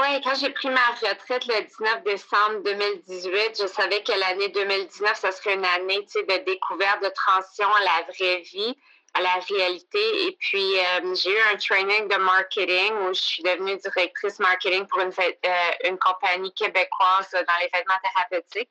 Oui, quand j'ai pris ma retraite le 19 décembre 2018, je savais que l'année 2019, ça serait une année de découverte, de transition à la vraie vie, à la réalité. Et puis, euh, j'ai eu un training de marketing où je suis devenue directrice marketing pour une, euh, une compagnie québécoise dans les vêtements thérapeutiques.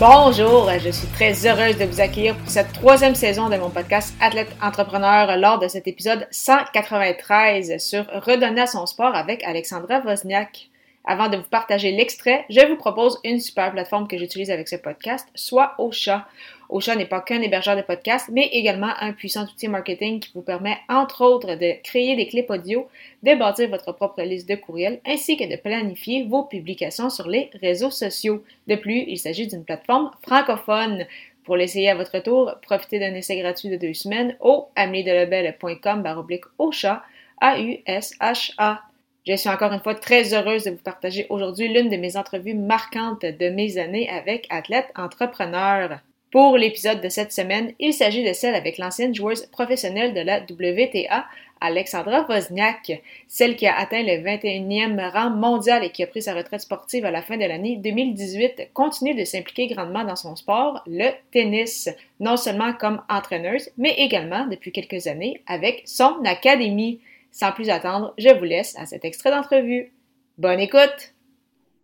Bonjour, je suis très heureuse de vous accueillir pour cette troisième saison de mon podcast Athlète Entrepreneur lors de cet épisode 193 sur Redonner à son sport avec Alexandra Wozniak. Avant de vous partager l'extrait, je vous propose une super plateforme que j'utilise avec ce podcast, soit Ocha. Ocha n'est pas qu'un hébergeur de podcasts, mais également un puissant outil marketing qui vous permet, entre autres, de créer des clips audio, de bâtir votre propre liste de courriels, ainsi que de planifier vos publications sur les réseaux sociaux. De plus, il s'agit d'une plateforme francophone. Pour l'essayer à votre tour, profitez d'un essai gratuit de deux semaines au ameliedelebel.com baroblique Ocha, A-U-S-H-A. Je suis encore une fois très heureuse de vous partager aujourd'hui l'une de mes entrevues marquantes de mes années avec athlètes entrepreneurs. Pour l'épisode de cette semaine, il s'agit de celle avec l'ancienne joueuse professionnelle de la WTA, Alexandra Wozniak, celle qui a atteint le 21e rang mondial et qui a pris sa retraite sportive à la fin de l'année 2018, continue de s'impliquer grandement dans son sport, le tennis, non seulement comme entraîneuse, mais également depuis quelques années avec son académie. Sans plus attendre, je vous laisse à cet extrait d'entrevue. Bonne écoute!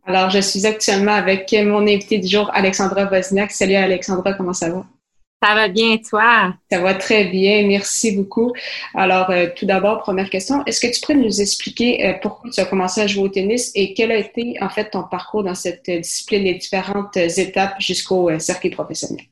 Alors, je suis actuellement avec mon invité du jour, Alexandra Wozniak. Salut Alexandra, comment ça va? Ça va bien, toi? Ça va très bien, merci beaucoup. Alors, euh, tout d'abord, première question, est-ce que tu pourrais nous expliquer euh, pourquoi tu as commencé à jouer au tennis et quel a été en fait ton parcours dans cette discipline, les différentes étapes jusqu'au euh, circuit professionnel?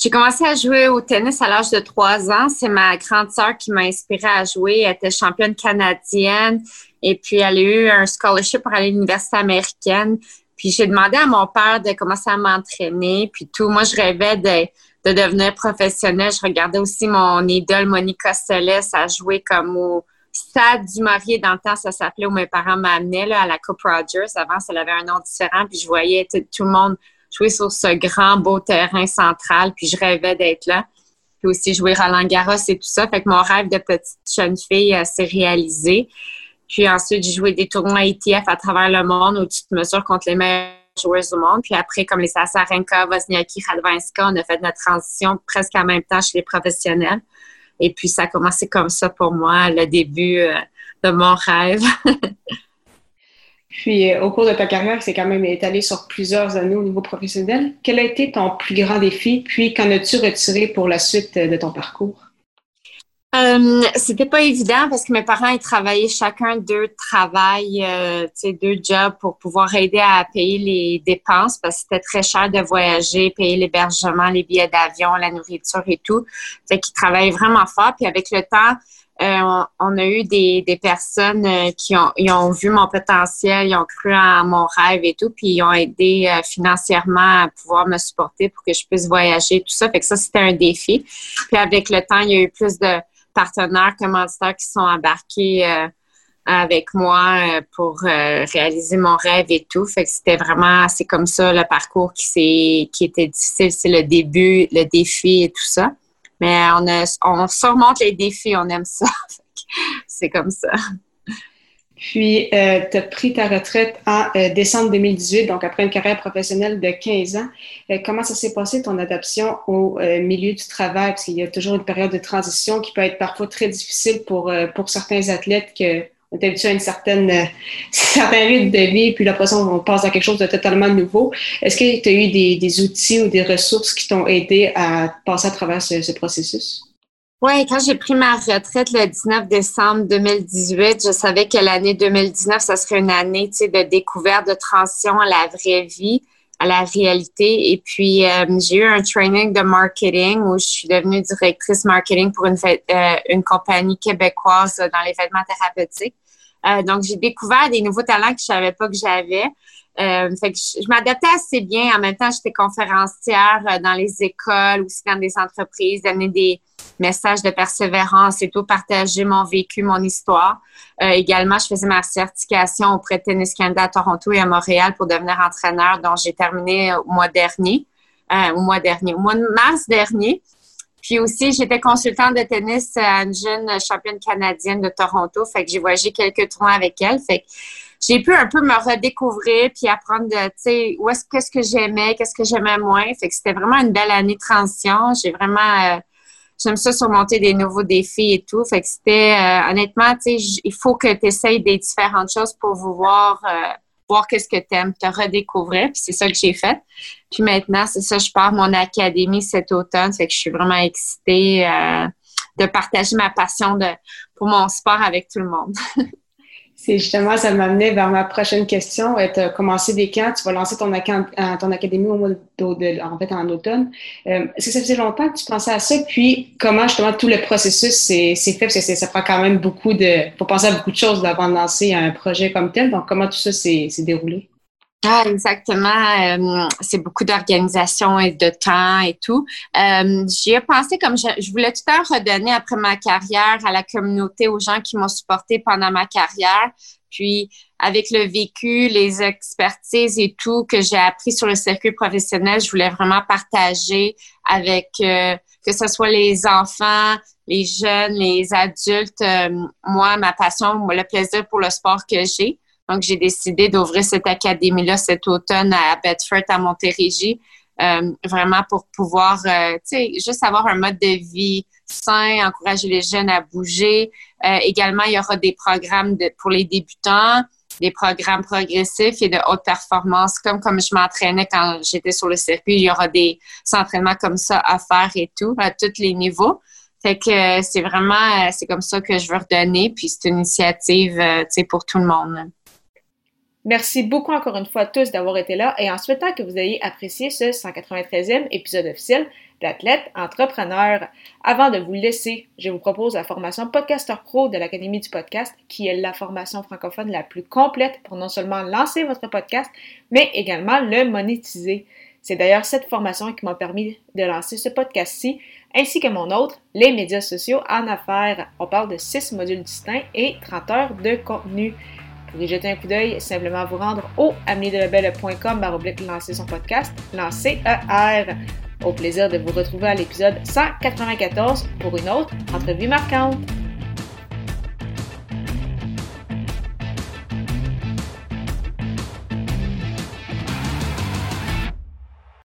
J'ai commencé à jouer au tennis à l'âge de trois ans. C'est ma grande sœur qui m'a inspirée à jouer. Elle était championne canadienne et puis elle a eu un scholarship pour aller à l'université américaine. Puis j'ai demandé à mon père de commencer à m'entraîner, puis tout. Moi, je rêvais de, de devenir professionnelle. Je regardais aussi mon idole Monica Seles à jouer comme au Stade du Marié dans le temps, ça s'appelait où mes parents m'amenaient à la Coupe Rogers. Avant, ça avait un nom différent, puis je voyais tout le monde jouer sur ce grand beau terrain central, puis je rêvais d'être là. Puis aussi jouer Roland Garros et tout ça. Fait que mon rêve de petite jeune fille euh, s'est réalisé. Puis ensuite, j'ai joué des tournois ITF à travers le monde où tu te mesures contre les meilleurs joueurs du monde. Puis après, comme les Sasarenka, Wozniacki, Radwanska, on a fait notre transition presque en même temps chez les professionnels. Et puis, ça a commencé comme ça pour moi, le début euh, de mon rêve. Puis, euh, au cours de ta carrière, c'est quand même étalé sur plusieurs années au niveau professionnel. Quel a été ton plus grand défi? Puis, qu'en as-tu retiré pour la suite de ton parcours? Euh, c'était pas évident parce que mes parents ils travaillaient chacun deux travail, euh, deux jobs pour pouvoir aider à payer les dépenses parce que c'était très cher de voyager, payer l'hébergement, les billets d'avion, la nourriture et tout. Fait qu'ils travaillaient vraiment fort. Puis avec le temps, euh, on, a eu des, des personnes euh, qui ont, ils ont vu mon potentiel, ils ont cru en mon rêve et tout, puis ils ont aidé euh, financièrement à pouvoir me supporter pour que je puisse voyager, tout ça. Fait que ça, c'était un défi. Puis avec le temps, il y a eu plus de partenaires commanditaires qui sont embarqués avec moi pour réaliser mon rêve et tout. Fait que c'était vraiment, c'est comme ça le parcours qui, qui était difficile. C'est le début, le défi et tout ça. Mais on surmonte les défis, on aime ça. C'est comme ça. Puis, euh, tu as pris ta retraite en euh, décembre 2018, donc après une carrière professionnelle de 15 ans. Euh, comment ça s'est passé, ton adaptation au milieu du travail? Parce qu'il y a toujours une période de transition qui peut être parfois très difficile pour, pour certains athlètes que on est habitué à une certaine, euh, certain rythme de vie, puis l'impression on passe à quelque chose de totalement nouveau. Est-ce que tu as eu des, des, outils ou des ressources qui t'ont aidé à passer à travers ce, ce processus? Oui, quand j'ai pris ma retraite le 19 décembre 2018, je savais que l'année 2019, ça serait une année de découverte, de transition à la vraie vie à la réalité. Et puis, euh, j'ai eu un training de marketing où je suis devenue directrice marketing pour une, euh, une compagnie québécoise dans les vêtements thérapeutiques. donc, j'ai découvert des nouveaux talents que je savais pas que j'avais. Euh, fait que je, m'adaptais assez bien. En même temps, j'étais conférencière euh, dans les écoles, aussi dans des entreprises, donner des messages de persévérance et tout, partager mon vécu, mon histoire. Euh, également, je faisais ma certification auprès de Tennis Canada à Toronto et à Montréal pour devenir entraîneur, dont j'ai terminé au mois dernier, euh, au mois dernier, au mois de mars dernier. Puis aussi, j'étais consultante de tennis à une jeune championne canadienne de Toronto. Fait que j'ai voyagé quelques tournois avec elle. Fait que j'ai pu un peu me redécouvrir puis apprendre de, tu sais, où est-ce qu'est-ce que j'aimais, qu'est-ce que j'aimais moins. Fait que c'était vraiment une belle année de transition. J'ai vraiment, euh, j'aime ça surmonter des nouveaux défis et tout. Fait que c'était, euh, honnêtement, tu sais, il faut que tu essayes des différentes choses pour vous voir, euh, voir qu'est-ce que tu aimes, te redécouvrir. Puis c'est ça que j'ai fait. Puis maintenant, c'est ça, je pars mon académie cet automne. Fait que je suis vraiment excitée de partager ma passion de, pour mon sport avec tout le monde. C'est justement, ça m'amenait vers ma prochaine question. Tu as commencé des camps, tu vas lancer ton, euh, académie au mois en fait, en automne. Euh, est-ce que ça faisait longtemps que tu pensais à ça? Puis, comment justement tout le processus s'est fait? Parce que ça prend quand même beaucoup de... faut penser à beaucoup de choses avant de lancer un projet comme tel. Donc, comment tout ça s'est déroulé? Ah, exactement. Euh, c'est beaucoup d'organisation et de temps et tout. Euh, J'y ai pensé comme je, voulais tout à redonner après ma carrière à la communauté, aux gens qui m'ont supporté pendant ma carrière. Puis, avec le vécu, les expertises et tout que j'ai appris sur le circuit professionnel, je voulais vraiment partager avec euh, que ce soit les enfants, les jeunes, les adultes, euh, moi, ma passion, le plaisir pour le sport que j'ai. Donc, j'ai décidé d'ouvrir cette académie-là cet automne à Bedford, à Montérégie, euh, vraiment pour pouvoir, euh, tu sais, juste avoir un mode de vie sain, encourager les jeunes à bouger. Euh, également, il y aura des programmes de, pour les débutants, des programmes progressifs et de haute performance, comme comme je m'entraînais quand j'étais sur le circuit. Il y aura des entraînements comme ça à faire et tout, à tous les niveaux. Fait que c'est vraiment, c'est comme ça que je veux redonner. Puis c'est une initiative, tu sais, pour tout le monde. Merci beaucoup encore une fois à tous d'avoir été là et en souhaitant que vous ayez apprécié ce 193e épisode officiel d'Athlète Entrepreneur. Avant de vous laisser, je vous propose la formation Podcaster Pro de l'Académie du podcast, qui est la formation francophone la plus complète pour non seulement lancer votre podcast, mais également le monétiser. C'est d'ailleurs cette formation qui m'a permis de lancer ce podcast-ci, ainsi que mon autre, les médias sociaux en affaires. On parle de 6 modules distincts et 30 heures de contenu. Pour y jeter un coup d'œil, simplement vous rendre au baroblique lancer son podcast, lancer ER. Au plaisir de vous retrouver à l'épisode 194 pour une autre entrevue marquante.